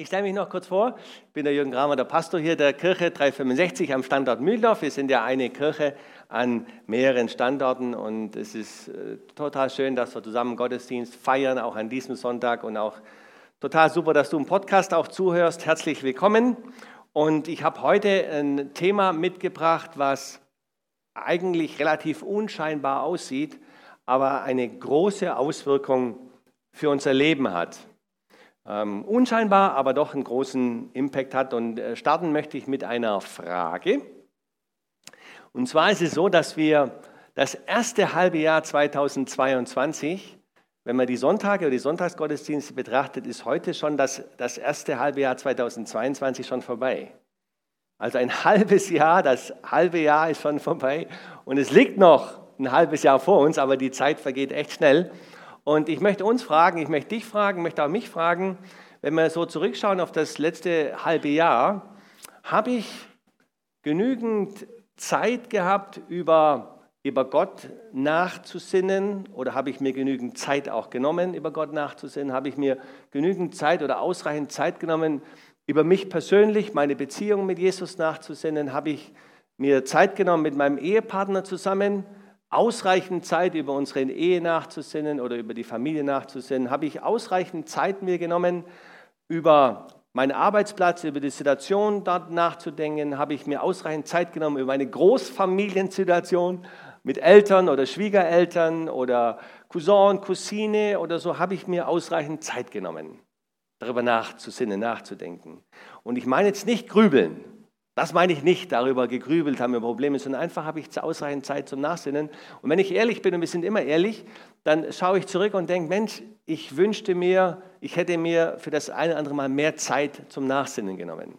Ich stelle mich noch kurz vor. Ich bin der Jürgen Kramer, der Pastor hier der Kirche 365 am Standort Mühldorf. Wir sind ja eine Kirche an mehreren Standorten und es ist äh, total schön, dass wir zusammen Gottesdienst feiern, auch an diesem Sonntag und auch total super, dass du im Podcast auch zuhörst. Herzlich willkommen. Und ich habe heute ein Thema mitgebracht, was eigentlich relativ unscheinbar aussieht, aber eine große Auswirkung für unser Leben hat ähm, unscheinbar, aber doch einen großen Impact hat. Und äh, starten möchte ich mit einer Frage. Und zwar ist es so, dass wir das erste halbe Jahr 2022, wenn man die Sonntage oder die Sonntagsgottesdienste betrachtet, ist heute schon das, das erste halbe Jahr 2022 schon vorbei. Also ein halbes Jahr, das halbe Jahr ist schon vorbei und es liegt noch ein halbes Jahr vor uns, aber die Zeit vergeht echt schnell. Und ich möchte uns fragen, ich möchte dich fragen, möchte auch mich fragen, wenn wir so zurückschauen auf das letzte halbe Jahr, habe ich genügend Zeit gehabt, über, über Gott nachzusinnen oder habe ich mir genügend Zeit auch genommen, über Gott nachzusinnen? Habe ich mir genügend Zeit oder ausreichend Zeit genommen, über mich persönlich, meine Beziehung mit Jesus nachzusinnen? Habe ich mir Zeit genommen mit meinem Ehepartner zusammen? Ausreichend Zeit über unsere Ehe nachzusinnen oder über die Familie nachzusinnen? Habe ich ausreichend Zeit mir genommen, über meinen Arbeitsplatz, über die Situation dort nachzudenken? Habe ich mir ausreichend Zeit genommen, über meine Großfamiliensituation mit Eltern oder Schwiegereltern oder Cousin, Cousine oder so? Habe ich mir ausreichend Zeit genommen, darüber nachzusinnen, nachzudenken? Und ich meine jetzt nicht grübeln, das meine ich nicht, darüber gegrübelt haben wir Probleme, sondern einfach habe ich ausreichend Zeit zum Nachsinnen. Und wenn ich ehrlich bin, und wir sind immer ehrlich, dann schaue ich zurück und denke, Mensch, ich wünschte mir, ich hätte mir für das eine oder andere Mal mehr Zeit zum Nachsinnen genommen.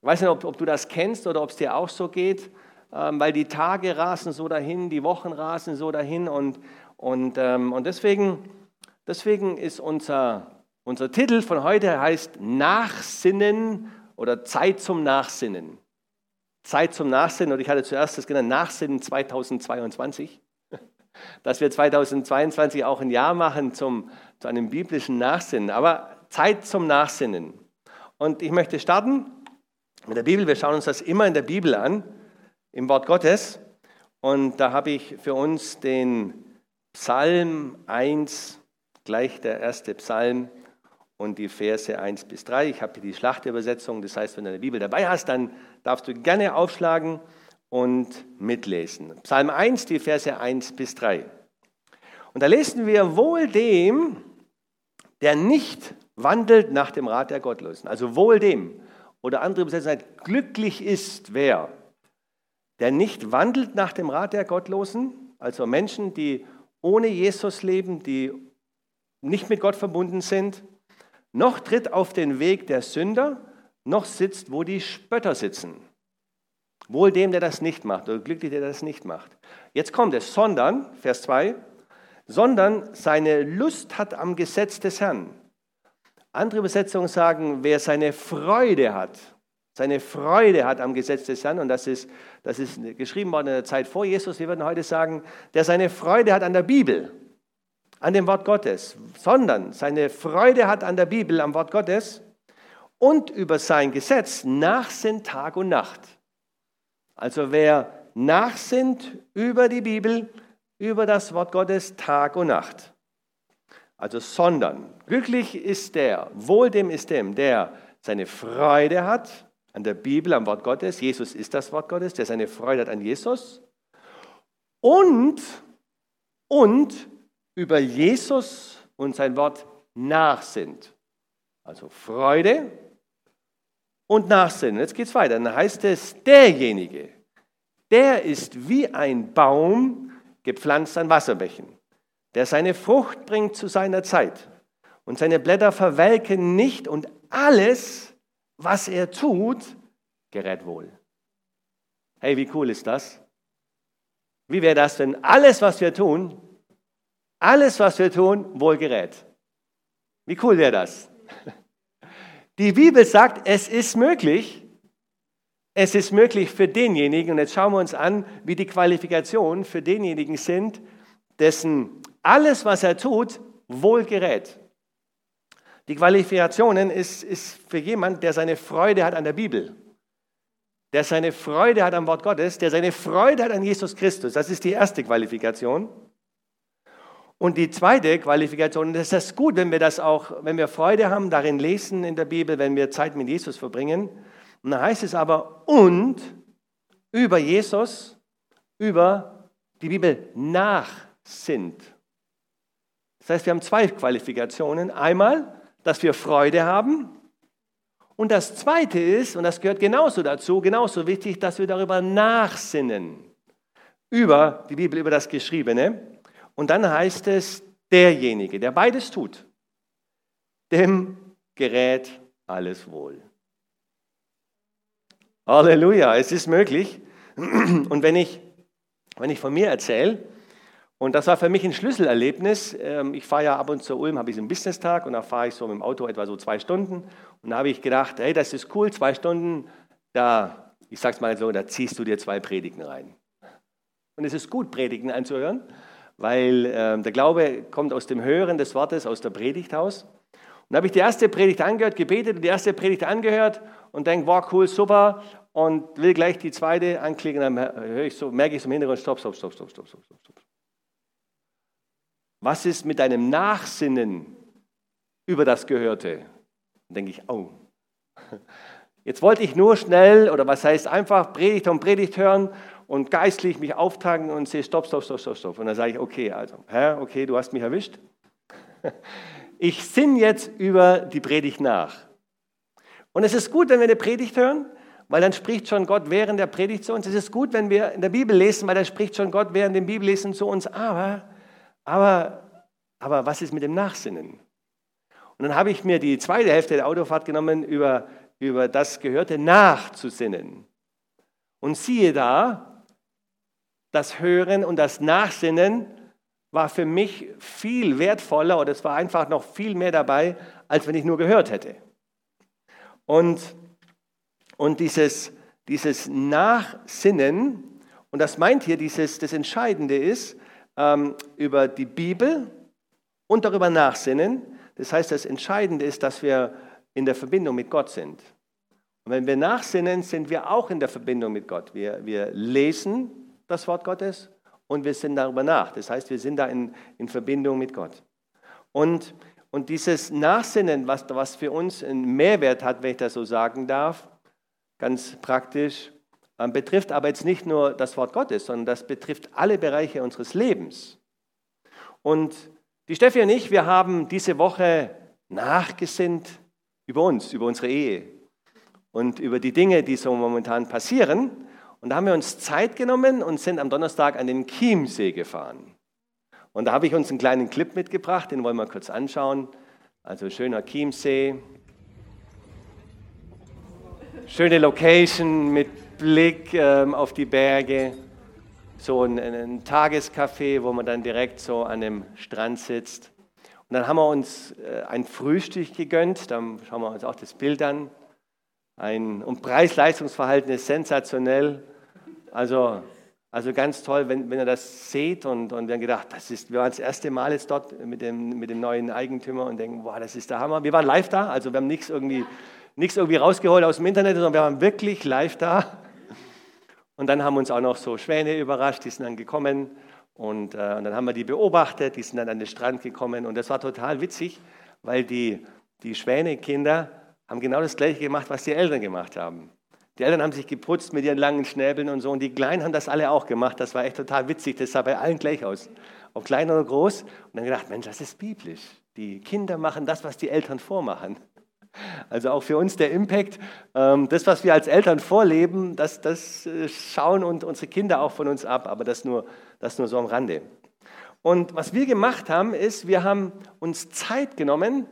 Ich weiß nicht, ob, ob du das kennst oder ob es dir auch so geht, ähm, weil die Tage rasen so dahin, die Wochen rasen so dahin und, und, ähm, und deswegen, deswegen ist unser, unser Titel von heute heißt Nachsinnen oder Zeit zum Nachsinnen. Zeit zum Nachsinnen, und ich hatte zuerst das genannt, Nachsinnen 2022, dass wir 2022 auch ein Jahr machen zum, zu einem biblischen Nachsinnen, aber Zeit zum Nachsinnen. Und ich möchte starten mit der Bibel. Wir schauen uns das immer in der Bibel an, im Wort Gottes. Und da habe ich für uns den Psalm 1, gleich der erste Psalm, und die Verse 1 bis 3. Ich habe hier die Schlachtübersetzung, das heißt, wenn du eine Bibel dabei hast, dann darfst du gerne aufschlagen und mitlesen. Psalm 1, die Verse 1 bis 3. Und da lesen wir wohl dem, der nicht wandelt nach dem Rat der Gottlosen. Also wohl dem. Oder andere Übersetzungen glücklich ist wer, der nicht wandelt nach dem Rat der Gottlosen, also Menschen, die ohne Jesus leben, die nicht mit Gott verbunden sind, noch tritt auf den Weg der Sünder, noch sitzt, wo die Spötter sitzen. Wohl dem, der das nicht macht, oder glücklich, der das nicht macht. Jetzt kommt es, sondern, Vers 2, sondern seine Lust hat am Gesetz des Herrn. Andere Übersetzungen sagen, wer seine Freude hat, seine Freude hat am Gesetz des Herrn, und das ist, das ist geschrieben worden in der Zeit vor Jesus, wir würden heute sagen, der seine Freude hat an der Bibel an dem Wort Gottes, sondern seine Freude hat an der Bibel, am Wort Gottes und über sein Gesetz nachsinnt Tag und Nacht. Also wer nachsinnt über die Bibel, über das Wort Gottes Tag und Nacht. Also sondern, glücklich ist der, wohl dem ist dem, der seine Freude hat an der Bibel, am Wort Gottes. Jesus ist das Wort Gottes, der seine Freude hat an Jesus. Und, und über Jesus und sein Wort nachsinnt. Also Freude und Nachsinnen. Jetzt geht es weiter. Dann heißt es, derjenige, der ist wie ein Baum gepflanzt an Wasserbächen, der seine Frucht bringt zu seiner Zeit und seine Blätter verwelken nicht und alles, was er tut, gerät wohl. Hey, wie cool ist das? Wie wäre das, wenn alles, was wir tun, alles, was wir tun, wohl gerät? Wie cool wäre das? Die Bibel sagt, es ist möglich. Es ist möglich für denjenigen, und jetzt schauen wir uns an, wie die Qualifikationen für denjenigen sind, dessen alles, was er tut, wohl gerät. Die Qualifikationen ist, ist für jemand, der seine Freude hat an der Bibel, der seine Freude hat am Wort Gottes, der seine Freude hat an Jesus Christus. Das ist die erste Qualifikation. Und die zweite Qualifikation, das ist gut, wenn wir das auch, wenn wir Freude haben, darin lesen in der Bibel, wenn wir Zeit mit Jesus verbringen. Und dann heißt es aber, und über Jesus, über die Bibel nach sind. Das heißt, wir haben zwei Qualifikationen. Einmal, dass wir Freude haben. Und das Zweite ist, und das gehört genauso dazu, genauso wichtig, dass wir darüber nachsinnen. Über die Bibel, über das Geschriebene. Und dann heißt es, derjenige, der beides tut, dem gerät alles wohl. Halleluja, es ist möglich. Und wenn ich, wenn ich von mir erzähle, und das war für mich ein Schlüsselerlebnis. Ähm, ich fahre ja ab und zu Ulm, habe ich einen Business-Tag und da fahre ich so mit dem Auto etwa so zwei Stunden. Und da habe ich gedacht, hey, das ist cool, zwei Stunden, da, ich sag's mal so, da ziehst du dir zwei Predigten rein. Und es ist gut, Predigten anzuhören, weil äh, der Glaube kommt aus dem Hören des Wortes, aus der Predigt aus. Und habe ich die erste Predigt angehört, gebetet und die erste Predigt angehört und denke, wow, cool, super. Und will gleich die zweite anklicken, dann höre ich so, merke ich im Hintergrund, stopp, stopp, stopp, stopp, stopp, stopp, stopp. Was ist mit deinem Nachsinnen über das Gehörte? Dann denke ich, oh. Jetzt wollte ich nur schnell, oder was heißt einfach, Predigt und Predigt hören und geistlich mich auftanken und sehe, stopp, stopp, stopp, stopp, stopp. Und dann sage ich, okay, also, Herr, okay, du hast mich erwischt. Ich sinne jetzt über die Predigt nach. Und es ist gut, wenn wir eine Predigt hören, weil dann spricht schon Gott während der Predigt zu uns. Es ist gut, wenn wir in der Bibel lesen, weil dann spricht schon Gott während dem Bibellesen zu uns. Aber aber, aber was ist mit dem Nachsinnen? Und dann habe ich mir die zweite Hälfte der Autofahrt genommen, über, über das Gehörte nachzusinnen. Und siehe da, das Hören und das Nachsinnen war für mich viel wertvoller oder es war einfach noch viel mehr dabei, als wenn ich nur gehört hätte. Und, und dieses, dieses Nachsinnen, und das meint hier, dieses, das Entscheidende ist, ähm, über die Bibel und darüber nachsinnen. Das heißt, das Entscheidende ist, dass wir in der Verbindung mit Gott sind. Und wenn wir nachsinnen, sind wir auch in der Verbindung mit Gott. Wir, wir lesen das Wort Gottes und wir sind darüber nach. Das heißt, wir sind da in, in Verbindung mit Gott. Und, und dieses Nachsinnen, was, was für uns einen Mehrwert hat, wenn ich das so sagen darf, ganz praktisch, ähm, betrifft aber jetzt nicht nur das Wort Gottes, sondern das betrifft alle Bereiche unseres Lebens. Und die Steffi und ich, wir haben diese Woche nachgesinnt über uns, über unsere Ehe und über die Dinge, die so momentan passieren. Und da haben wir uns Zeit genommen und sind am Donnerstag an den Chiemsee gefahren. Und da habe ich uns einen kleinen Clip mitgebracht, den wollen wir kurz anschauen. Also schöner Chiemsee. Schöne Location mit Blick ähm, auf die Berge, so ein, ein Tagescafé, wo man dann direkt so an dem Strand sitzt. Und dann haben wir uns äh, ein Frühstück gegönnt, dann schauen wir uns auch das Bild an. Ein, und Preis-Leistungsverhalten ist sensationell. Also, also ganz toll, wenn, wenn ihr das seht. Und, und wir haben gedacht, das ist, wir waren das erste Mal jetzt dort mit dem, mit dem neuen Eigentümer und denken, boah, das ist der Hammer. Wir waren live da, also wir haben nichts irgendwie, nichts irgendwie rausgeholt aus dem Internet, sondern wir waren wirklich live da. Und dann haben uns auch noch so Schwäne überrascht, die sind dann gekommen. Und, äh, und dann haben wir die beobachtet, die sind dann an den Strand gekommen. Und das war total witzig, weil die, die Schwänekinder haben genau das gleiche gemacht, was die Eltern gemacht haben. Die Eltern haben sich geputzt mit ihren langen Schnäbeln und so. Und die Kleinen haben das alle auch gemacht. Das war echt total witzig. Das sah bei allen gleich aus. Ob klein oder groß. Und dann gedacht, Mensch, das ist biblisch. Die Kinder machen das, was die Eltern vormachen. Also auch für uns der Impact, ähm, das, was wir als Eltern vorleben, das, das äh, schauen und unsere Kinder auch von uns ab, aber das nur, das nur so am Rande. Und was wir gemacht haben, ist, wir haben uns Zeit genommen,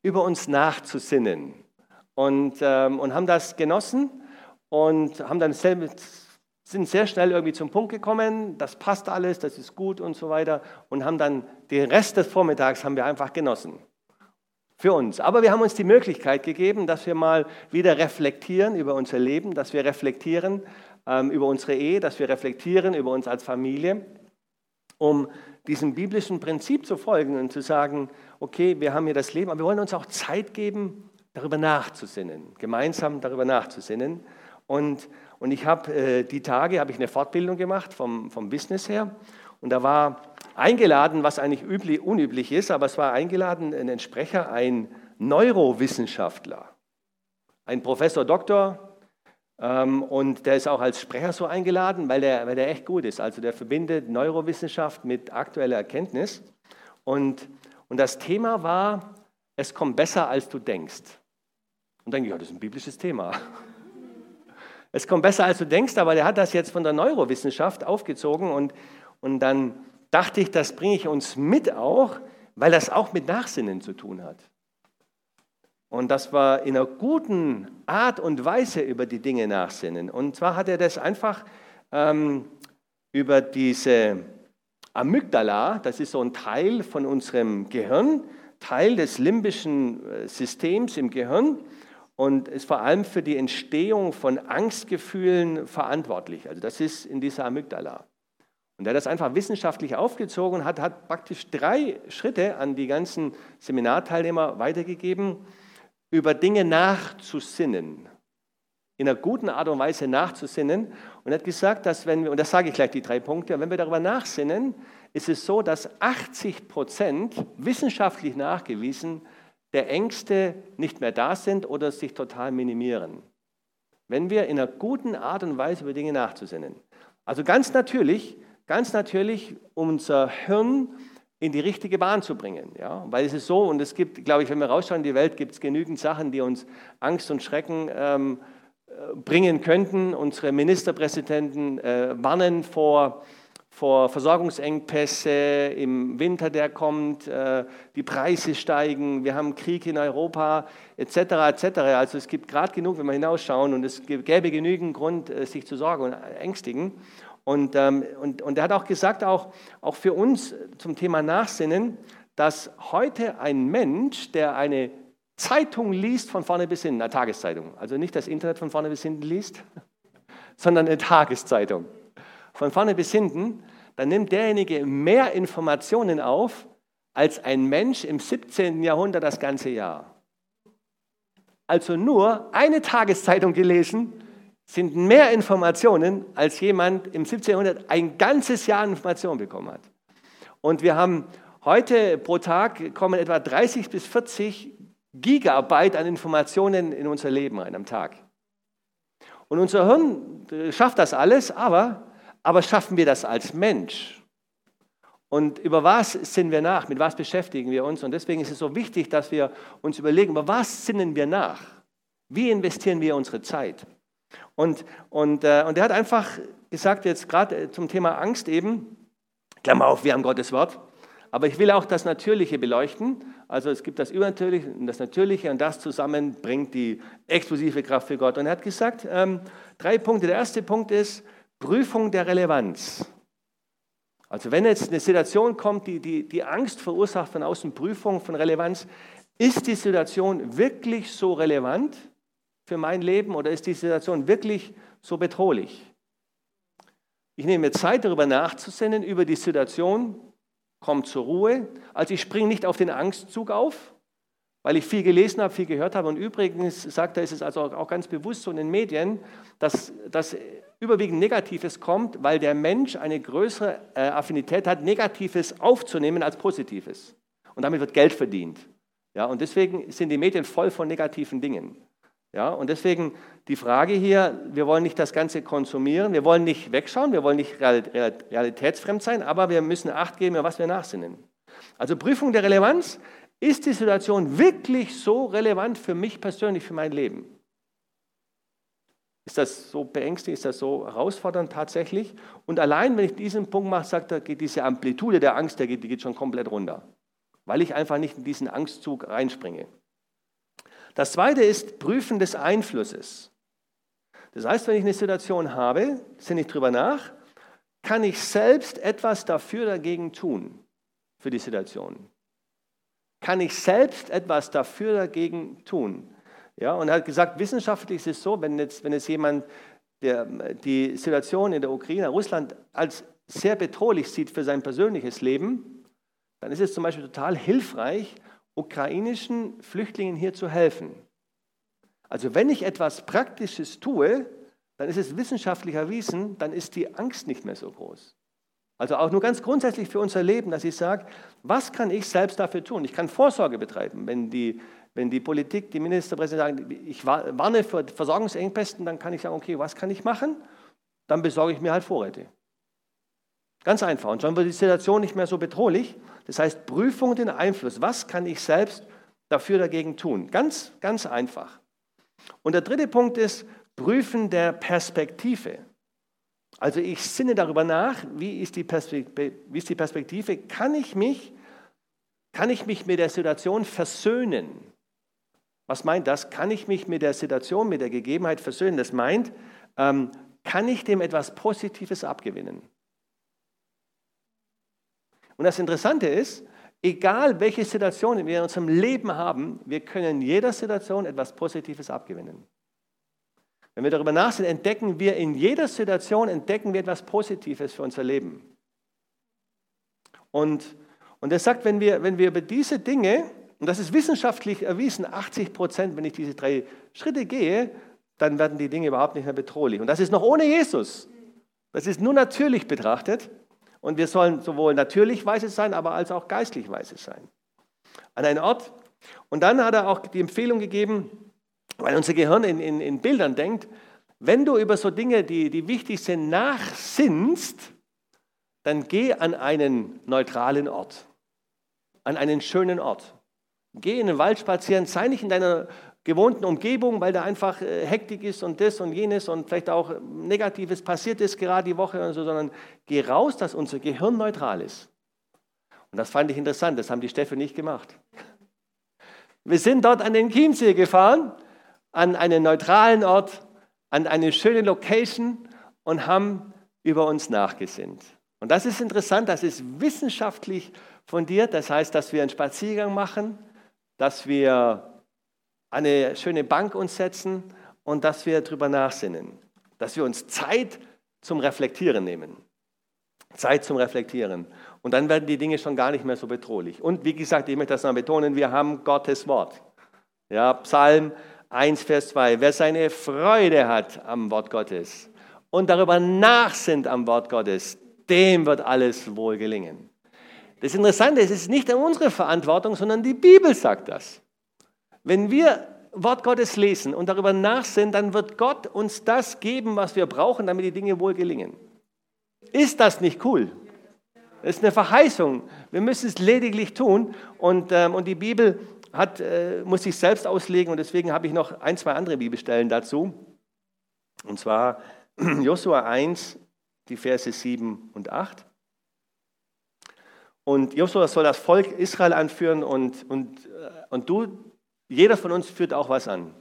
über uns nachzusinnen und, ähm, und haben das genossen und haben dann sind sehr schnell irgendwie zum Punkt gekommen, das passt alles, das ist gut und so weiter und haben dann den Rest des Vormittags haben wir einfach genossen. Für uns. Aber wir haben uns die Möglichkeit gegeben, dass wir mal wieder reflektieren über unser Leben, dass wir reflektieren ähm, über unsere Ehe, dass wir reflektieren über uns als Familie, um diesem biblischen Prinzip zu folgen und zu sagen, okay, wir haben hier das Leben, aber wir wollen uns auch Zeit geben, darüber nachzusinnen, gemeinsam darüber nachzusinnen. Und, und ich habe äh, die Tage, habe ich eine Fortbildung gemacht vom, vom Business her und da war eingeladen, was eigentlich üblich, unüblich ist, aber es war eingeladen ein Sprecher, ein Neurowissenschaftler, ein Professor Doktor, ähm, und der ist auch als Sprecher so eingeladen, weil der, weil der echt gut ist. Also der verbindet Neurowissenschaft mit aktueller Erkenntnis. Und, und das Thema war, es kommt besser, als du denkst. Und dann denke ich, ja, das ist ein biblisches Thema. Es kommt besser, als du denkst, aber der hat das jetzt von der Neurowissenschaft aufgezogen und, und dann dachte ich, das bringe ich uns mit auch, weil das auch mit Nachsinnen zu tun hat. Und das war in einer guten Art und Weise über die Dinge nachsinnen. Und zwar hat er das einfach ähm, über diese Amygdala, das ist so ein Teil von unserem Gehirn, Teil des limbischen äh, Systems im Gehirn und ist vor allem für die Entstehung von Angstgefühlen verantwortlich. Also das ist in dieser Amygdala. Und er hat das einfach wissenschaftlich aufgezogen und hat, hat praktisch drei Schritte an die ganzen Seminarteilnehmer weitergegeben, über Dinge nachzusinnen, in einer guten Art und Weise nachzusinnen. Und er hat gesagt, dass wenn wir, und das sage ich gleich die drei Punkte, wenn wir darüber nachsinnen, ist es so, dass 80 Prozent wissenschaftlich nachgewiesen der Ängste nicht mehr da sind oder sich total minimieren. Wenn wir in einer guten Art und Weise über Dinge nachzusinnen. Also ganz natürlich, ganz natürlich unser Hirn in die richtige Bahn zu bringen. Ja? Weil es ist so, und es gibt, glaube ich, wenn wir rausschauen in die Welt, gibt es genügend Sachen, die uns Angst und Schrecken ähm, äh, bringen könnten. Unsere Ministerpräsidenten äh, warnen vor, vor Versorgungsengpässe im Winter, der kommt, äh, die Preise steigen, wir haben Krieg in Europa, etc. etc. Also es gibt gerade genug, wenn wir hinausschauen, und es gäbe genügend Grund, äh, sich zu sorgen und ängstigen. Und, ähm, und, und er hat auch gesagt, auch, auch für uns zum Thema Nachsinnen, dass heute ein Mensch, der eine Zeitung liest von vorne bis hinten, eine Tageszeitung, also nicht das Internet von vorne bis hinten liest, sondern eine Tageszeitung, von vorne bis hinten, dann nimmt derjenige mehr Informationen auf als ein Mensch im 17. Jahrhundert das ganze Jahr. Also nur eine Tageszeitung gelesen sind mehr Informationen, als jemand im 17. Jahrhundert ein ganzes Jahr Informationen bekommen hat. Und wir haben heute pro Tag kommen etwa 30 bis 40 Gigabyte an Informationen in unser Leben rein am Tag. Und unser Hirn schafft das alles, aber, aber schaffen wir das als Mensch? Und über was sinnen wir nach? Mit was beschäftigen wir uns? Und deswegen ist es so wichtig, dass wir uns überlegen, über was sinnen wir nach? Wie investieren wir unsere Zeit? Und, und, äh, und er hat einfach gesagt, jetzt gerade äh, zum Thema Angst eben, Klammer auf, wir haben Gottes Wort, aber ich will auch das Natürliche beleuchten. Also es gibt das Übernatürliche und das Natürliche und das zusammen bringt die explosive Kraft für Gott. Und er hat gesagt, ähm, drei Punkte. Der erste Punkt ist Prüfung der Relevanz. Also wenn jetzt eine Situation kommt, die, die, die Angst verursacht von außen, Prüfung von Relevanz, ist die Situation wirklich so relevant? für mein Leben oder ist die Situation wirklich so bedrohlich? Ich nehme mir Zeit, darüber nachzusinnen, über die Situation, komme zur Ruhe. Also ich springe nicht auf den Angstzug auf, weil ich viel gelesen habe, viel gehört habe. Und übrigens sagt er, ist es also auch ganz bewusst so in den Medien, dass das überwiegend Negatives kommt, weil der Mensch eine größere äh, Affinität hat, Negatives aufzunehmen als Positives. Und damit wird Geld verdient. Ja, und deswegen sind die Medien voll von negativen Dingen. Ja, und deswegen die Frage hier, wir wollen nicht das Ganze konsumieren, wir wollen nicht wegschauen, wir wollen nicht realitätsfremd sein, aber wir müssen Acht geben, was wir nachsinnen. Also Prüfung der Relevanz, ist die Situation wirklich so relevant für mich persönlich, für mein Leben? Ist das so beängstigend, ist das so herausfordernd tatsächlich? Und allein, wenn ich diesen Punkt mache, sagt er, geht diese Amplitude der Angst, die geht schon komplett runter, weil ich einfach nicht in diesen Angstzug reinspringe. Das zweite ist Prüfen des Einflusses. Das heißt, wenn ich eine Situation habe, sinne ich drüber nach, kann ich selbst etwas dafür dagegen tun, für die Situation. Kann ich selbst etwas dafür dagegen tun? Ja, und er hat gesagt, wissenschaftlich ist es so, wenn jetzt, wenn jetzt jemand der, die Situation in der Ukraine, Russland als sehr bedrohlich sieht für sein persönliches Leben, dann ist es zum Beispiel total hilfreich, ukrainischen Flüchtlingen hier zu helfen. Also wenn ich etwas Praktisches tue, dann ist es wissenschaftlich erwiesen, dann ist die Angst nicht mehr so groß. Also auch nur ganz grundsätzlich für unser Leben, dass ich sage, was kann ich selbst dafür tun? Ich kann Vorsorge betreiben. Wenn die, wenn die Politik, die Ministerpräsidenten sagen, ich warne vor Versorgungsengpässen, dann kann ich sagen, okay, was kann ich machen? Dann besorge ich mir halt Vorräte. Ganz einfach. Und schon wird die Situation nicht mehr so bedrohlich. Das heißt, Prüfung den Einfluss. Was kann ich selbst dafür dagegen tun? Ganz, ganz einfach. Und der dritte Punkt ist Prüfen der Perspektive. Also ich sinne darüber nach, wie ist die Perspektive, ist die Perspektive? Kann, ich mich, kann ich mich mit der Situation versöhnen? Was meint das? Kann ich mich mit der Situation, mit der Gegebenheit versöhnen? Das meint, ähm, kann ich dem etwas Positives abgewinnen? Und das Interessante ist, egal welche Situation wir in unserem Leben haben, wir können jeder Situation etwas Positives abgewinnen. Wenn wir darüber nachdenken, entdecken wir in jeder Situation entdecken wir etwas Positives für unser Leben. Und, und er sagt, wenn wir, wenn wir über diese Dinge, und das ist wissenschaftlich erwiesen, 80 Prozent, wenn ich diese drei Schritte gehe, dann werden die Dinge überhaupt nicht mehr bedrohlich. Und das ist noch ohne Jesus. Das ist nur natürlich betrachtet. Und wir sollen sowohl natürlich weise sein, aber als auch geistlich weise sein. An einen Ort. Und dann hat er auch die Empfehlung gegeben, weil unser Gehirn in, in, in Bildern denkt, wenn du über so Dinge, die, die wichtig sind, nachsinnst, dann geh an einen neutralen Ort, an einen schönen Ort. Geh in den Wald spazieren, sei nicht in deiner gewohnten Umgebung, weil da einfach äh, Hektik ist und das und jenes und vielleicht auch Negatives passiert ist gerade die Woche und so, sondern geh raus, dass unser Gehirn neutral ist. Und das fand ich interessant, das haben die Stäffe nicht gemacht. Wir sind dort an den Chiemsee gefahren, an einen neutralen Ort, an eine schöne Location und haben über uns nachgesinnt. Und das ist interessant, das ist wissenschaftlich fundiert, das heißt, dass wir einen Spaziergang machen, dass wir eine schöne Bank uns setzen und dass wir darüber nachsinnen. Dass wir uns Zeit zum Reflektieren nehmen. Zeit zum Reflektieren. Und dann werden die Dinge schon gar nicht mehr so bedrohlich. Und wie gesagt, ich möchte das noch betonen, wir haben Gottes Wort. Ja, Psalm 1, Vers 2. Wer seine Freude hat am Wort Gottes und darüber nachsinnt am Wort Gottes, dem wird alles wohl gelingen. Das Interessante ist, es ist nicht unsere Verantwortung, sondern die Bibel sagt das. Wenn wir Wort Gottes lesen und darüber nachsinnen, dann wird Gott uns das geben, was wir brauchen, damit die Dinge wohl gelingen. Ist das nicht cool? Das ist eine Verheißung. Wir müssen es lediglich tun. Und, ähm, und die Bibel hat, äh, muss sich selbst auslegen. Und deswegen habe ich noch ein, zwei andere Bibelstellen dazu. Und zwar Josua 1, die Verse 7 und 8. Und Josua soll das Volk Israel anführen und, und, äh, und du jeder von uns führt auch was an.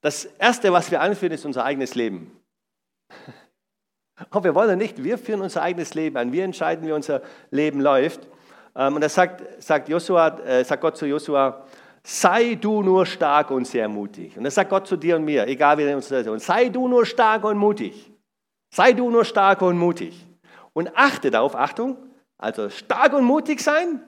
Das Erste, was wir anführen, ist unser eigenes Leben. Ob wir wollen oder nicht, wir führen unser eigenes Leben an. Wir entscheiden, wie unser Leben läuft. Ähm, und da sagt, sagt, Joshua, äh, sagt Gott zu Josua, sei du nur stark und sehr mutig. Und das sagt Gott zu dir und mir, egal wie in unserer Situation. Sei du nur stark und mutig. Sei du nur stark und mutig. Und achte darauf, Achtung, also stark und mutig sein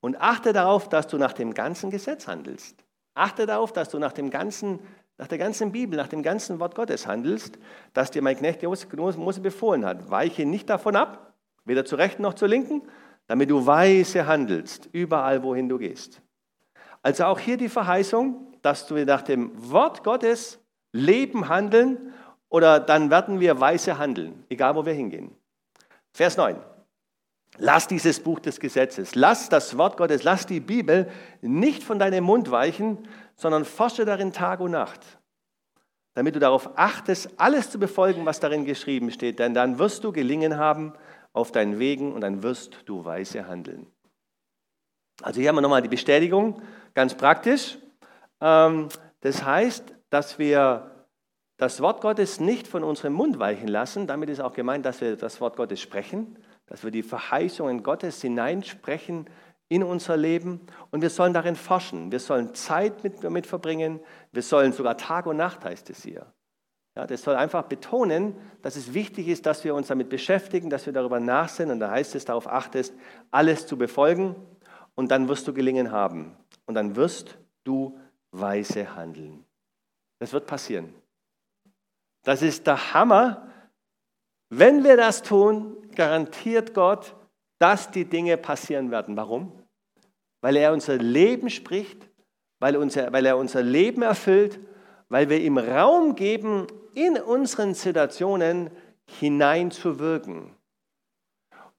und achte darauf, dass du nach dem ganzen Gesetz handelst. Achte darauf, dass du nach, dem ganzen, nach der ganzen Bibel, nach dem ganzen Wort Gottes handelst, das dir mein Knecht Mose befohlen hat. Weiche nicht davon ab, weder zur rechten noch zur linken, damit du weise handelst, überall wohin du gehst. Also auch hier die Verheißung, dass du nach dem Wort Gottes leben, handeln oder dann werden wir weise handeln, egal wo wir hingehen. Vers 9. Lass dieses Buch des Gesetzes, lass das Wort Gottes, lass die Bibel nicht von deinem Mund weichen, sondern forsche darin Tag und Nacht, damit du darauf achtest, alles zu befolgen, was darin geschrieben steht, denn dann wirst du gelingen haben auf deinen Wegen und dann wirst du weise handeln. Also hier haben wir nochmal die Bestätigung, ganz praktisch. Ähm, das heißt, dass wir das Wort Gottes nicht von unserem Mund weichen lassen. Damit ist auch gemeint, dass wir das Wort Gottes sprechen, dass wir die Verheißungen Gottes hineinsprechen in unser Leben und wir sollen darin forschen. Wir sollen Zeit mit, damit verbringen. Wir sollen sogar Tag und Nacht, heißt es hier. Ja, das soll einfach betonen, dass es wichtig ist, dass wir uns damit beschäftigen, dass wir darüber nachsinnen. Und da heißt es, darauf achtest, alles zu befolgen und dann wirst du gelingen haben. Und dann wirst du weise handeln. Das wird passieren. Das ist der Hammer. Wenn wir das tun, garantiert Gott, dass die Dinge passieren werden. Warum? Weil er unser Leben spricht, weil, unser, weil er unser Leben erfüllt, weil wir ihm Raum geben, in unseren Situationen hineinzuwirken.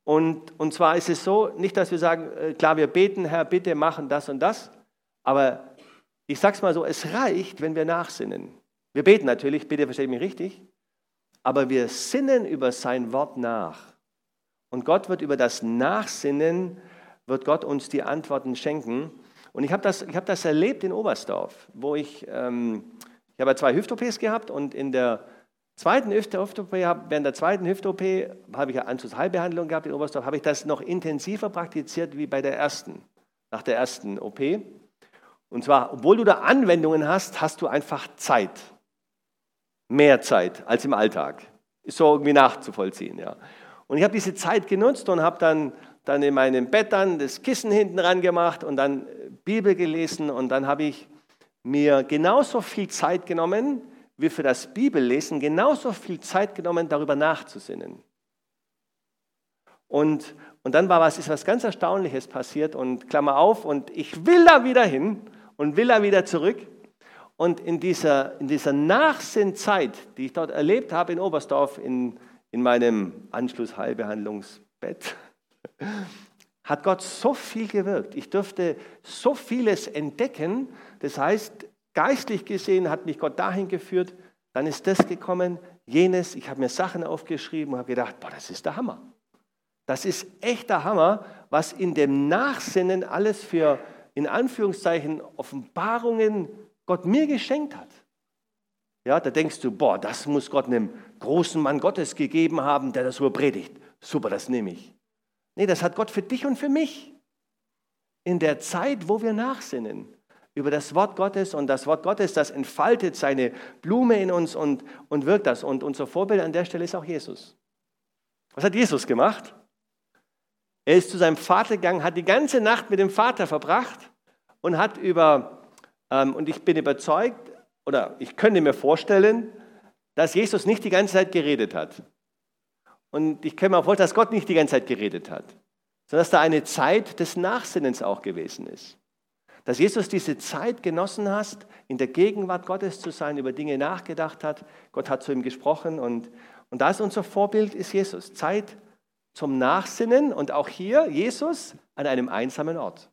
Und, und zwar ist es so, nicht, dass wir sagen, äh, klar, wir beten, Herr, bitte machen das und das, aber ich sage es mal so, es reicht, wenn wir nachsinnen. Wir beten natürlich, bitte versteht mich richtig, aber wir sinnen über sein Wort nach. Und Gott wird über das Nachsinnen, wird Gott uns die Antworten schenken. Und ich habe das, hab das erlebt in Oberstdorf, wo ich, ähm, ich habe zwei Hüft-OPs gehabt und in der zweiten Hüft-OP, während der zweiten Hüft-OP habe ich ja Anschlussheilbehandlung gehabt in Oberstdorf, habe ich das noch intensiver praktiziert wie bei der ersten, nach der ersten OP. Und zwar, obwohl du da Anwendungen hast, hast du einfach Zeit. Mehr Zeit als im Alltag. Ist so irgendwie nachzuvollziehen, ja. Und ich habe diese Zeit genutzt und habe dann, dann in meinem Bett dann das Kissen hinten ran gemacht und dann Bibel gelesen und dann habe ich mir genauso viel Zeit genommen, wie für das Bibellesen, genauso viel Zeit genommen, darüber nachzusinnen. Und, und dann war was, ist was ganz Erstaunliches passiert und Klammer auf und ich will da wieder hin und will da wieder zurück. Und in dieser, in dieser Nachsinnzeit, die ich dort erlebt habe in Oberstdorf, in, in meinem Anschlussheilbehandlungsbett, hat Gott so viel gewirkt. Ich durfte so vieles entdecken. Das heißt, geistlich gesehen hat mich Gott dahin geführt, dann ist das gekommen, jenes. Ich habe mir Sachen aufgeschrieben und habe gedacht, boah, das ist der Hammer. Das ist echt der Hammer, was in dem Nachsinnen alles für, in Anführungszeichen, Offenbarungen Gott mir geschenkt hat. Ja, da denkst du, boah, das muss Gott einem großen Mann Gottes gegeben haben, der das so predigt. Super, das nehme ich. Nee, das hat Gott für dich und für mich. In der Zeit, wo wir nachsinnen über das Wort Gottes und das Wort Gottes, das entfaltet seine Blume in uns und, und wirkt das. Und unser Vorbild an der Stelle ist auch Jesus. Was hat Jesus gemacht? Er ist zu seinem Vater gegangen, hat die ganze Nacht mit dem Vater verbracht und hat über, ähm, und ich bin überzeugt, oder ich könnte mir vorstellen, dass Jesus nicht die ganze Zeit geredet hat. Und ich kann mir auch vorstellen, dass Gott nicht die ganze Zeit geredet hat, sondern dass da eine Zeit des Nachsinnens auch gewesen ist. Dass Jesus diese Zeit genossen hat, in der Gegenwart Gottes zu sein, über Dinge nachgedacht hat. Gott hat zu ihm gesprochen und, und da ist unser Vorbild, ist Jesus. Zeit zum Nachsinnen und auch hier Jesus an einem einsamen Ort.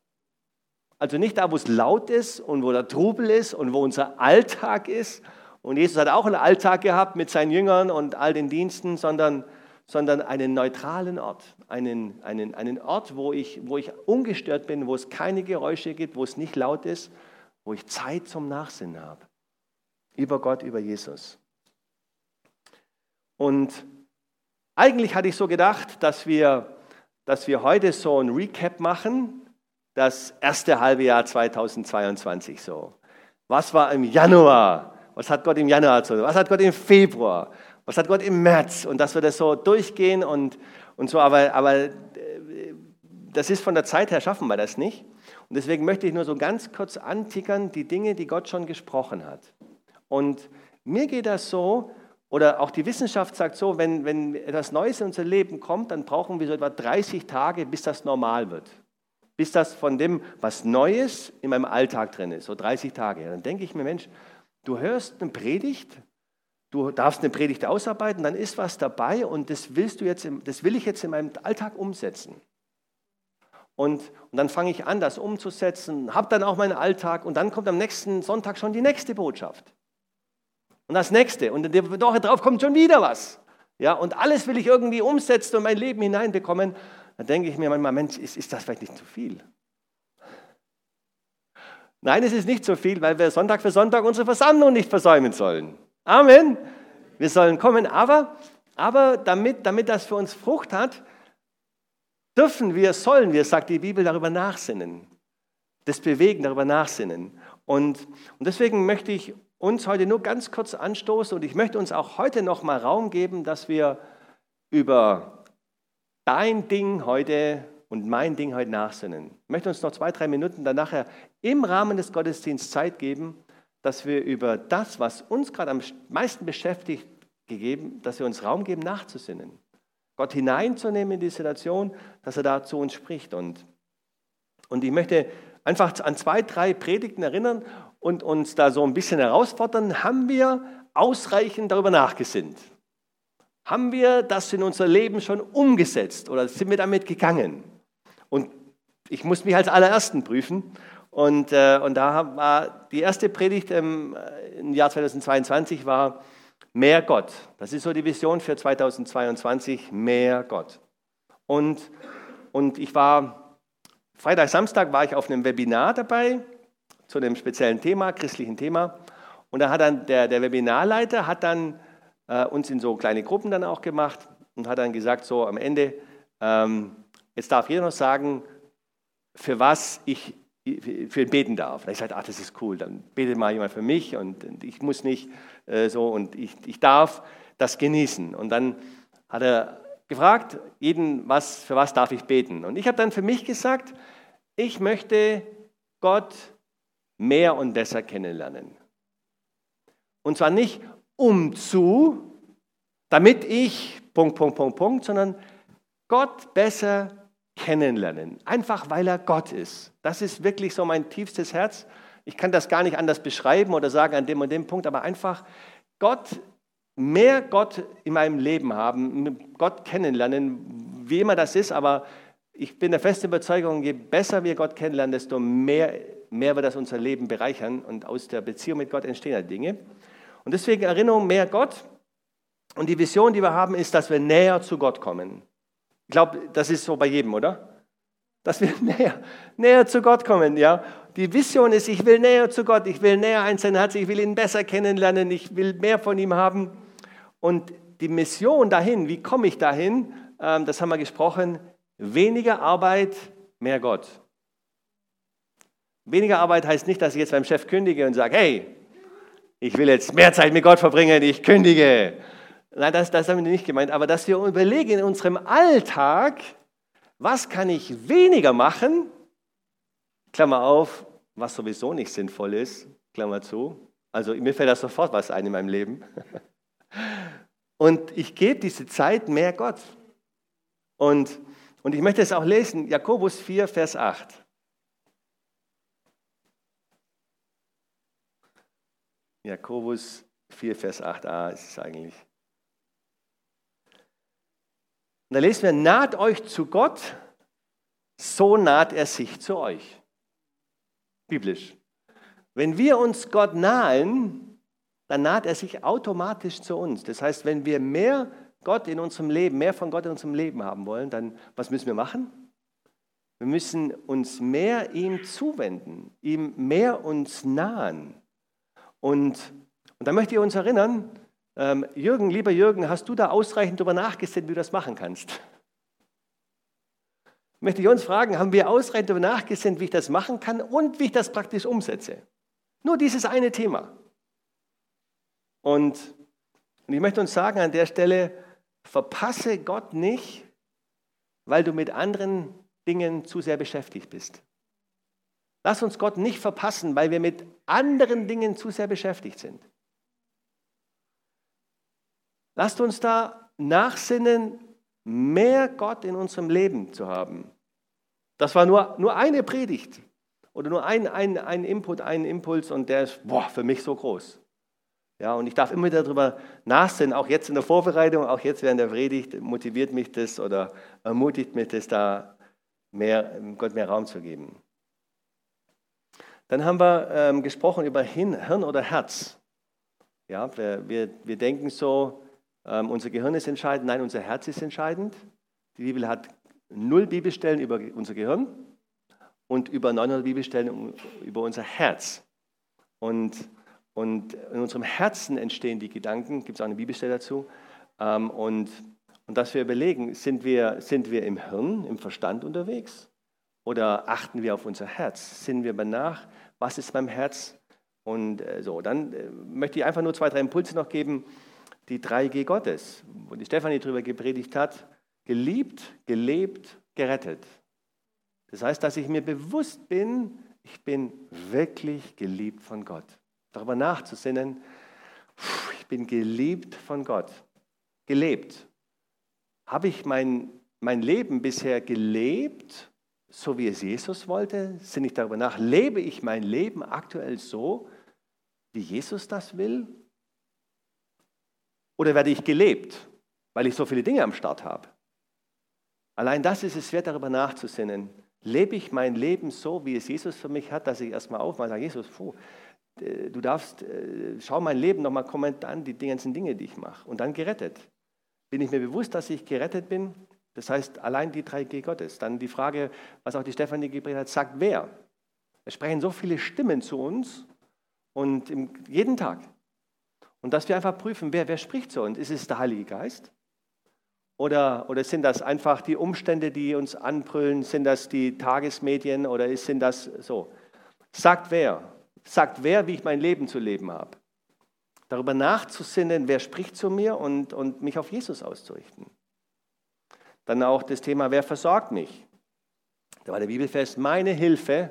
Also nicht da, wo es laut ist und wo der Trubel ist und wo unser Alltag ist. Und Jesus hat auch einen Alltag gehabt mit seinen Jüngern und all den Diensten, sondern, sondern einen neutralen Ort. Einen, einen, einen Ort, wo ich, wo ich ungestört bin, wo es keine Geräusche gibt, wo es nicht laut ist, wo ich Zeit zum Nachsinnen habe. Über Gott, über Jesus. Und eigentlich hatte ich so gedacht, dass wir, dass wir heute so ein Recap machen das erste halbe Jahr 2022 so? Was war im Januar? Was hat Gott im Januar zu tun? Was hat Gott im Februar? Was hat Gott im März? Und dass wir das so durchgehen und, und so, aber, aber äh, das ist von der Zeit her, schaffen wir das nicht. Und deswegen möchte ich nur so ganz kurz antickern, die Dinge, die Gott schon gesprochen hat. Und mir geht das so, oder auch die Wissenschaft sagt so, wenn, wenn etwas Neues in unser Leben kommt, dann brauchen wir so etwa 30 Tage, bis das normal wird bis das von dem, was Neues in meinem Alltag drin ist, so 30 Tage. Dann denke ich mir, Mensch, du hörst eine Predigt, du darfst eine Predigt ausarbeiten, dann ist was dabei und das willst du jetzt, das will ich jetzt in meinem Alltag umsetzen. Und, und dann fange ich an, das umzusetzen, habe dann auch meinen Alltag und dann kommt am nächsten Sonntag schon die nächste Botschaft. Und das nächste. Und in der Woche drauf kommt schon wieder was. Ja, und alles will ich irgendwie umsetzen und mein Leben hineinbekommen. Dann denke ich mir manchmal, Mensch, ist, ist das vielleicht nicht zu viel? Nein, es ist nicht zu viel, weil wir Sonntag für Sonntag unsere Versammlung nicht versäumen sollen. Amen. Wir sollen kommen, aber, aber damit, damit das für uns Frucht hat, dürfen wir, sollen wir, sagt die Bibel, darüber nachsinnen. Das Bewegen, darüber nachsinnen. Und, und deswegen möchte ich uns heute nur ganz kurz anstoßen und ich möchte uns auch heute noch mal Raum geben, dass wir über dein Ding heute und mein Ding heute nachsinnen. Ich möchte uns noch zwei, drei Minuten dann nachher im Rahmen des Gottesdienstes Zeit geben, dass wir über das, was uns gerade am meisten beschäftigt, gegeben, dass wir uns Raum geben, nachzusinnen. Gott hineinzunehmen in die Situation, dass er da zu uns spricht. Und, und ich möchte einfach an zwei, drei Predigten erinnern und uns da so ein bisschen herausfordern, haben wir ausreichend darüber nachgesinnt? Haben wir das in unser Leben schon umgesetzt oder sind wir damit gegangen? Und ich muss mich als allerersten prüfen. Und, äh, und da war die erste Predigt im, im Jahr 2022 war mehr Gott. Das ist so die Vision für 2022, mehr Gott. Und, und ich war, Freitag, Samstag war ich auf einem Webinar dabei zu einem speziellen Thema, christlichen Thema. Und da hat dann der, der Webinarleiter hat dann äh, uns in so kleine Gruppen dann auch gemacht und hat dann gesagt, so am Ende, ähm, jetzt darf jeder noch sagen, für was ich für ihn beten darf. Und ich sagte, ach, das ist cool, dann betet mal jemand für mich und, ich muss nicht äh, so und ich, ich darf das genießen. Und dann hat er gefragt, jeden, was, für was darf ich beten? Und ich habe dann für mich gesagt, ich möchte Gott mehr und besser kennenlernen. Und zwar nicht um zu, damit ich, Punkt, Punkt, Punkt, Punkt, sondern Gott besser kennenlernen. Einfach weil er Gott ist. Das ist wirklich so mein tiefstes Herz. Ich kann das gar nicht anders beschreiben oder sagen an dem und dem Punkt, aber einfach Gott, mehr Gott in meinem Leben haben, Gott kennenlernen, wie immer das ist, aber ich bin der festen Überzeugung, je besser wir Gott kennenlernen, desto mehr, mehr wird das unser Leben bereichern und aus der Beziehung mit Gott entstehen halt Dinge. Und deswegen Erinnerung mehr Gott. Und die Vision, die wir haben, ist, dass wir näher zu Gott kommen. Ich glaube, das ist so bei jedem, oder? Dass wir näher, näher zu Gott kommen, ja. Die Vision ist, ich will näher zu Gott, ich will näher an sein Herz, ich will ihn besser kennenlernen, ich will mehr von ihm haben. Und die Mission dahin, wie komme ich dahin? Ähm, das haben wir gesprochen. Weniger Arbeit, mehr Gott. Weniger Arbeit heißt nicht, dass ich jetzt beim Chef kündige und sage, hey, ich will jetzt mehr Zeit mit Gott verbringen, ich kündige. Nein, das, das haben wir nicht gemeint, aber dass wir überlegen in unserem Alltag, was kann ich weniger machen, Klammer auf, was sowieso nicht sinnvoll ist, Klammer zu. Also mir fällt da sofort was ein in meinem Leben. Und ich gebe diese Zeit mehr Gott. Und, und ich möchte es auch lesen, Jakobus 4, Vers 8. Jakobus 4, Vers 8a ist es eigentlich. Und da lesen wir, naht euch zu Gott, so naht er sich zu euch. Biblisch. Wenn wir uns Gott nahen, dann naht er sich automatisch zu uns. Das heißt, wenn wir mehr Gott in unserem Leben, mehr von Gott in unserem Leben haben wollen, dann was müssen wir machen? Wir müssen uns mehr ihm zuwenden, ihm mehr uns nahen. Und, und da möchte ich uns erinnern, ähm, Jürgen, lieber Jürgen, hast du da ausreichend darüber nachgedacht, wie du das machen kannst? Möchte ich uns fragen, haben wir ausreichend darüber nachgedacht, wie ich das machen kann und wie ich das praktisch umsetze? Nur dieses eine Thema. Und, und ich möchte uns sagen an der Stelle, verpasse Gott nicht, weil du mit anderen Dingen zu sehr beschäftigt bist. Lass uns Gott nicht verpassen, weil wir mit anderen Dingen zu sehr beschäftigt sind. Lasst uns da nachsinnen, mehr Gott in unserem Leben zu haben. Das war nur, nur eine Predigt oder nur ein, ein, ein Input, ein Impuls und der ist boah, für mich so groß. Ja, und ich darf immer wieder darüber nachsinnen, auch jetzt in der Vorbereitung, auch jetzt während der Predigt, motiviert mich das oder ermutigt mich das, da mehr, Gott mehr Raum zu geben. Dann haben wir ähm, gesprochen über Hirn oder Herz. Ja, wir, wir, wir denken so, ähm, unser Gehirn ist entscheidend, nein, unser Herz ist entscheidend. Die Bibel hat null Bibelstellen über unser Gehirn und über 900 Bibelstellen über unser Herz. Und, und in unserem Herzen entstehen die Gedanken, gibt es auch eine Bibelstelle dazu. Ähm, und, und dass wir überlegen, sind wir, sind wir im Hirn, im Verstand unterwegs? Oder achten wir auf unser Herz? Sinnen wir nach, was ist beim Herz? Und äh, so, dann äh, möchte ich einfach nur zwei, drei Impulse noch geben. Die 3G Gottes, wo die Stefanie darüber gepredigt hat. Geliebt, gelebt, gerettet. Das heißt, dass ich mir bewusst bin, ich bin wirklich geliebt von Gott. Darüber nachzusinnen, ich bin geliebt von Gott. Gelebt. Habe ich mein, mein Leben bisher gelebt, so wie es Jesus wollte? Sinne ich darüber nach, lebe ich mein Leben aktuell so, wie Jesus das will? Oder werde ich gelebt, weil ich so viele Dinge am Start habe? Allein das ist es wert, darüber nachzusinnen. Lebe ich mein Leben so, wie es Jesus für mich hat, dass ich erstmal aufmache und sage, Jesus, puh, du darfst, äh, schau mein Leben nochmal komment an, die ganzen Dinge, die ich mache. Und dann gerettet. Bin ich mir bewusst, dass ich gerettet bin? Das heißt, allein die 3G Gottes. Dann die Frage, was auch die Stefanie gepredigt hat, sagt wer? Es sprechen so viele Stimmen zu uns und jeden Tag. Und dass wir einfach prüfen, wer, wer spricht zu uns? Ist es der Heilige Geist? Oder, oder sind das einfach die Umstände, die uns anbrüllen? Sind das die Tagesmedien oder sind das so? Sagt wer? Sagt wer, wie ich mein Leben zu leben habe? Darüber nachzusinnen, wer spricht zu mir und, und mich auf Jesus auszurichten. Dann auch das Thema, wer versorgt mich? Da war der Bibelfest, meine Hilfe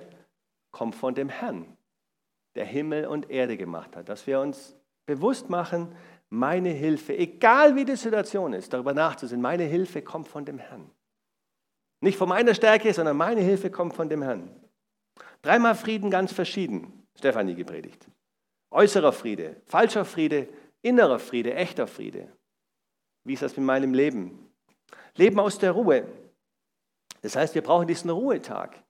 kommt von dem Herrn, der Himmel und Erde gemacht hat. Dass wir uns bewusst machen, meine Hilfe, egal wie die Situation ist, darüber nachzusehen, meine Hilfe kommt von dem Herrn. Nicht von meiner Stärke, sondern meine Hilfe kommt von dem Herrn. Dreimal Frieden ganz verschieden, Stefanie gepredigt. Äußerer Friede, falscher Friede, innerer Friede, echter Friede. Wie ist das mit meinem Leben? Leben aus der Ruhe. Das heißt, wir brauchen diesen Ruhetag.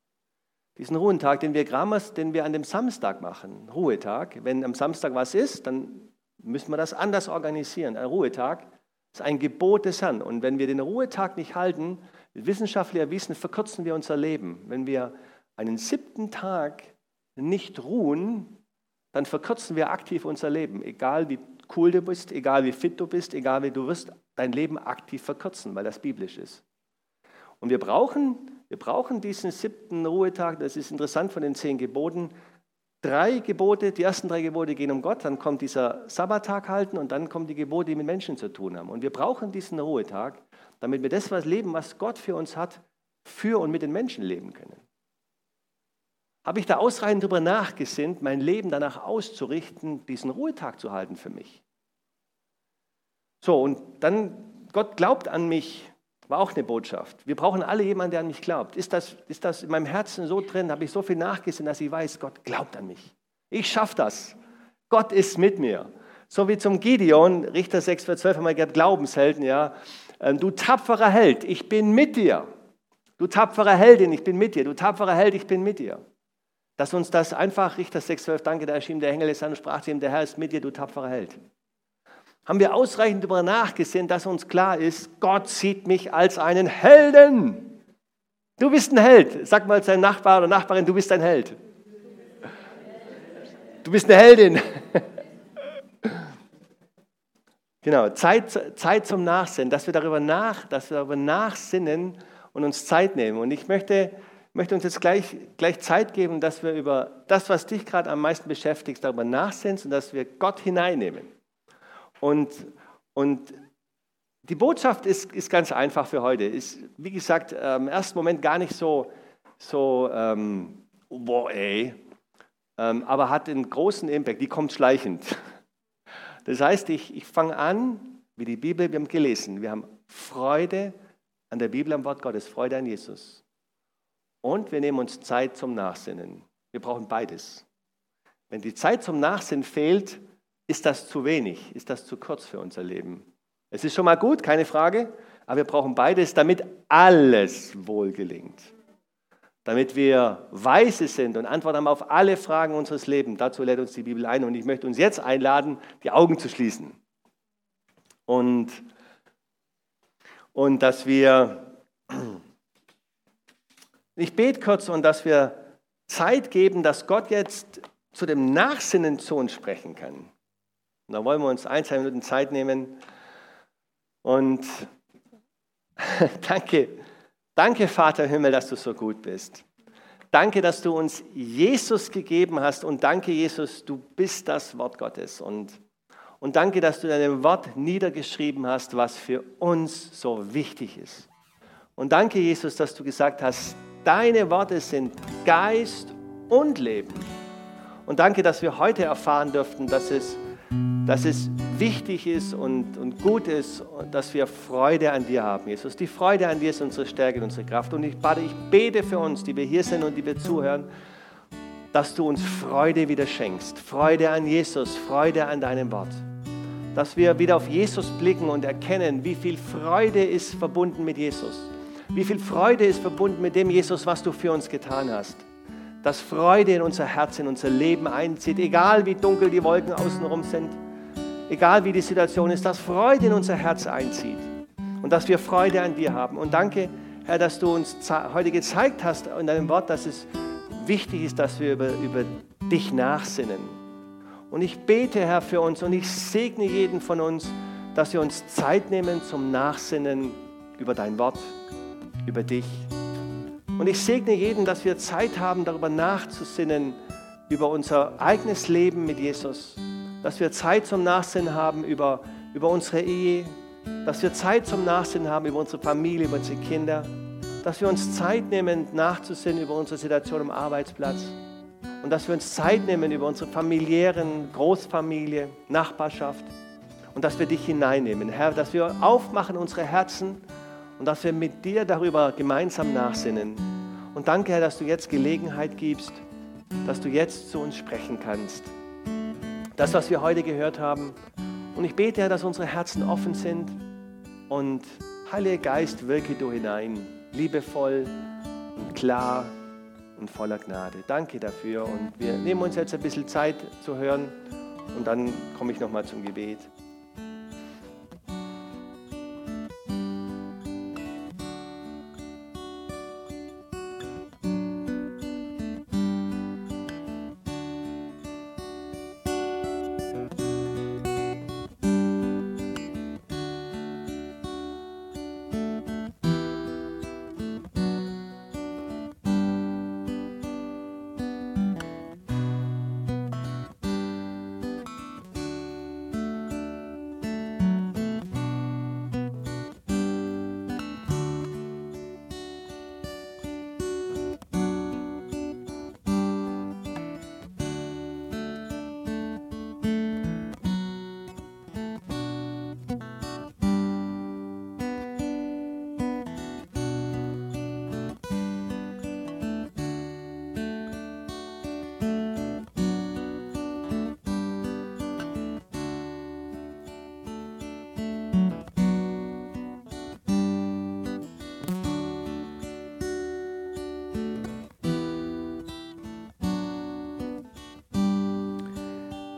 Diesen Ruhetag, den wir Grammers, den wir an dem Samstag machen. Ruhetag. Wenn am Samstag was ist, dann müssen wir das anders organisieren. Ein Ruhetag ist ein Gebot des Herrn. Und wenn wir den Ruhetag nicht halten, wissenschaftlich erwiesen, verkürzen wir unser Leben. Wenn wir einen siebten Tag nicht ruhen, dann verkürzen wir aktiv unser Leben. Egal wie cool du bist, egal wie fit du bist, egal wie du wirst, dein Leben aktiv verkürzen, weil das biblisch ist. Und wir brauchen, wir brauchen diesen siebten Ruhetag, das ist interessant von den zehn Geboten, drei Gebote, die ersten drei Gebote gehen um Gott, dann kommt dieser Sabbattag halten und dann kommen die Gebote, die mit Menschen zu tun haben. Und wir brauchen diesen Ruhetag, damit wir das was leben, was Gott für uns hat, für und mit den Menschen leben können. Habe ich da ausreichend darüber nachgesinnt, mein Leben danach auszurichten, diesen Ruhetag zu halten für mich? So, und dann, Gott glaubt an mich, war auch eine Botschaft. Wir brauchen alle jemanden, der an mich glaubt. Ist das, ist das in meinem Herzen so drin? Habe ich so viel nachgesehen, dass ich weiß, Gott glaubt an mich. Ich schaffe das. Gott ist mit mir. So wie zum Gideon, Richter 6, Vers 12, haben wir gesagt, Glaubenshelden, ja. Ähm, du tapferer Held, ich bin mit dir. Du tapferer Heldin, ich bin mit dir. Du tapferer Held, ich bin mit dir. Dass uns das einfach, Richter 6, 12, danke, da erschien der Engel des Herrn und sprach zu ihm, der Herr ist mit dir, du tapferer Held haben wir ausreichend darüber nachgesehen, dass uns klar ist, Gott sieht mich als einen Helden. Du bist ein Held. Sag mal deinem Nachbar oder Nachbarin, du bist ein Held. Du bist eine Heldin. genau, Zeit, Zeit zum Nachsinnen, dass wir, darüber nach, dass wir darüber nachsinnen und uns Zeit nehmen. Und ich möchte, möchte uns jetzt gleich, gleich Zeit geben, dass wir über das, was dich gerade am meisten beschäftigt, darüber nachsinnen und dass wir Gott hineinnehmen. Und, und die Botschaft ist, ist ganz einfach für heute. Ist, wie gesagt, im ersten Moment gar nicht so, so ähm, boah, ey, ähm, aber hat einen großen Impact. Die kommt schleichend. Das heißt, ich, ich fange an, wie die Bibel, wir haben gelesen, wir haben Freude an der Bibel, am Wort Gottes, Freude an Jesus. Und wir nehmen uns Zeit zum Nachsinnen. Wir brauchen beides. Wenn die Zeit zum Nachsinnen fehlt, ist das zu wenig? Ist das zu kurz für unser Leben? Es ist schon mal gut, keine Frage, aber wir brauchen beides, damit alles wohl gelingt. Damit wir weise sind und Antworten haben auf alle Fragen unseres Lebens. Dazu lädt uns die Bibel ein und ich möchte uns jetzt einladen, die Augen zu schließen. Und, und dass wir, ich bete kurz und dass wir Zeit geben, dass Gott jetzt zu dem Nachsinnen zu uns sprechen kann. Und da wollen wir uns ein, zwei Minuten Zeit nehmen. Und danke, danke Vater im Himmel, dass du so gut bist. Danke, dass du uns Jesus gegeben hast und danke Jesus, du bist das Wort Gottes. Und, und danke, dass du dein Wort niedergeschrieben hast, was für uns so wichtig ist. Und danke Jesus, dass du gesagt hast, deine Worte sind Geist und Leben. Und danke, dass wir heute erfahren dürften, dass es, dass es wichtig ist und, und gut ist, dass wir Freude an dir haben, Jesus. Die Freude an dir ist unsere Stärke und unsere Kraft. Und ich, bade, ich bete für uns, die wir hier sind und die wir zuhören, dass du uns Freude wieder schenkst. Freude an Jesus, Freude an deinem Wort. Dass wir wieder auf Jesus blicken und erkennen, wie viel Freude ist verbunden mit Jesus. Wie viel Freude ist verbunden mit dem Jesus, was du für uns getan hast dass Freude in unser Herz, in unser Leben einzieht, egal wie dunkel die Wolken außenrum sind, egal wie die Situation ist, dass Freude in unser Herz einzieht und dass wir Freude an dir haben. Und danke, Herr, dass du uns heute gezeigt hast in deinem Wort, dass es wichtig ist, dass wir über, über dich nachsinnen. Und ich bete, Herr, für uns und ich segne jeden von uns, dass wir uns Zeit nehmen zum Nachsinnen über dein Wort, über dich. Und ich segne jeden, dass wir Zeit haben, darüber nachzusinnen, über unser eigenes Leben mit Jesus. Dass wir Zeit zum Nachsinnen haben über, über unsere Ehe. Dass wir Zeit zum Nachsinnen haben über unsere Familie, über unsere Kinder. Dass wir uns Zeit nehmen, nachzusinnen über unsere Situation am Arbeitsplatz. Und dass wir uns Zeit nehmen über unsere familiären, Großfamilie, Nachbarschaft. Und dass wir dich hineinnehmen, Herr, dass wir aufmachen unsere Herzen und dass wir mit dir darüber gemeinsam nachsinnen. Und danke, Herr, dass du jetzt Gelegenheit gibst, dass du jetzt zu uns sprechen kannst. Das, was wir heute gehört haben. Und ich bete, Herr, dass unsere Herzen offen sind und Heiliger Geist, wirke du hinein, liebevoll und klar und voller Gnade. Danke dafür und wir nehmen uns jetzt ein bisschen Zeit zu hören und dann komme ich nochmal zum Gebet.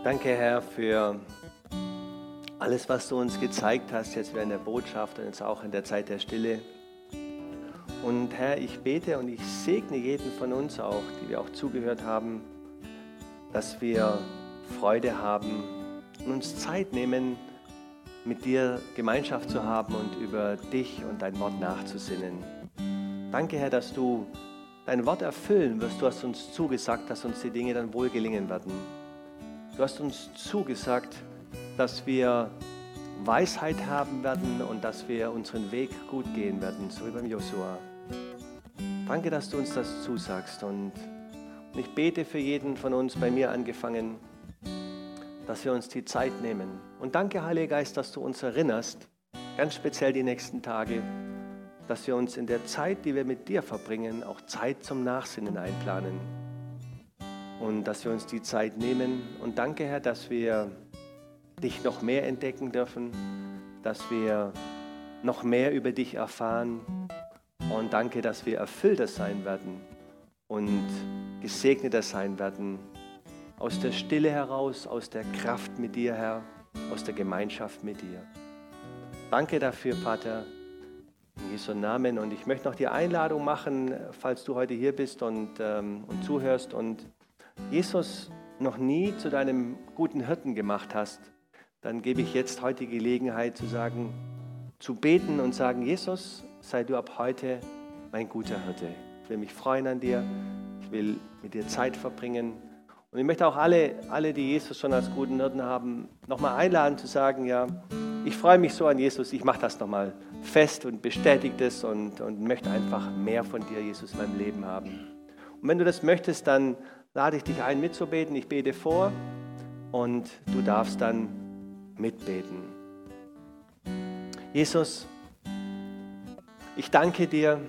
Danke, Herr, für alles, was du uns gezeigt hast, jetzt während der Botschaft und jetzt auch in der Zeit der Stille. Und Herr, ich bete und ich segne jeden von uns auch, die wir auch zugehört haben, dass wir Freude haben und uns Zeit nehmen, mit dir Gemeinschaft zu haben und über dich und dein Wort nachzusinnen. Danke, Herr, dass du dein Wort erfüllen wirst. Du hast uns zugesagt, dass uns die Dinge dann wohl gelingen werden. Du hast uns zugesagt, dass wir Weisheit haben werden und dass wir unseren Weg gut gehen werden, so wie beim Josua. Danke, dass du uns das zusagst und ich bete für jeden von uns, bei mir angefangen, dass wir uns die Zeit nehmen. Und danke, Heiliger Geist, dass du uns erinnerst, ganz speziell die nächsten Tage, dass wir uns in der Zeit, die wir mit dir verbringen, auch Zeit zum Nachsinnen einplanen und dass wir uns die Zeit nehmen. Und danke, Herr, dass wir dich noch mehr entdecken dürfen, dass wir noch mehr über dich erfahren. Und danke, dass wir erfüllter sein werden und gesegneter sein werden. Aus der Stille heraus, aus der Kraft mit dir, Herr, aus der Gemeinschaft mit dir. Danke dafür, Vater, in Jesu Namen. Und ich möchte noch die Einladung machen, falls du heute hier bist und, ähm, und zuhörst und Jesus noch nie zu deinem guten Hirten gemacht hast, dann gebe ich jetzt heute die Gelegenheit zu sagen, zu beten und sagen, Jesus, sei du ab heute mein guter Hirte. Ich will mich freuen an dir, ich will mit dir Zeit verbringen. Und ich möchte auch alle, alle die Jesus schon als guten Hirten haben, nochmal einladen zu sagen, ja, ich freue mich so an Jesus, ich mache das nochmal fest und bestätige das und, und möchte einfach mehr von dir, Jesus, in meinem Leben haben. Und wenn du das möchtest, dann lade ich dich ein, mitzubeten. Ich bete vor und du darfst dann mitbeten. Jesus, ich danke dir,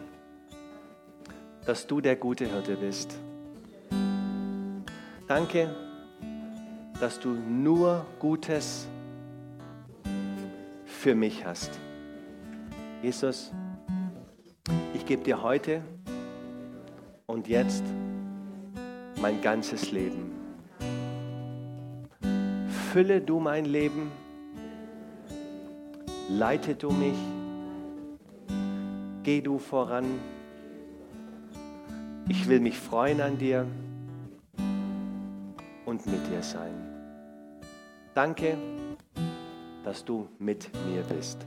dass du der gute Hirte bist. Danke, dass du nur Gutes für mich hast. Jesus, ich gebe dir heute und jetzt mein ganzes Leben. Fülle du mein Leben, leite du mich, geh du voran. Ich will mich freuen an dir und mit dir sein. Danke dass du mit mir bist.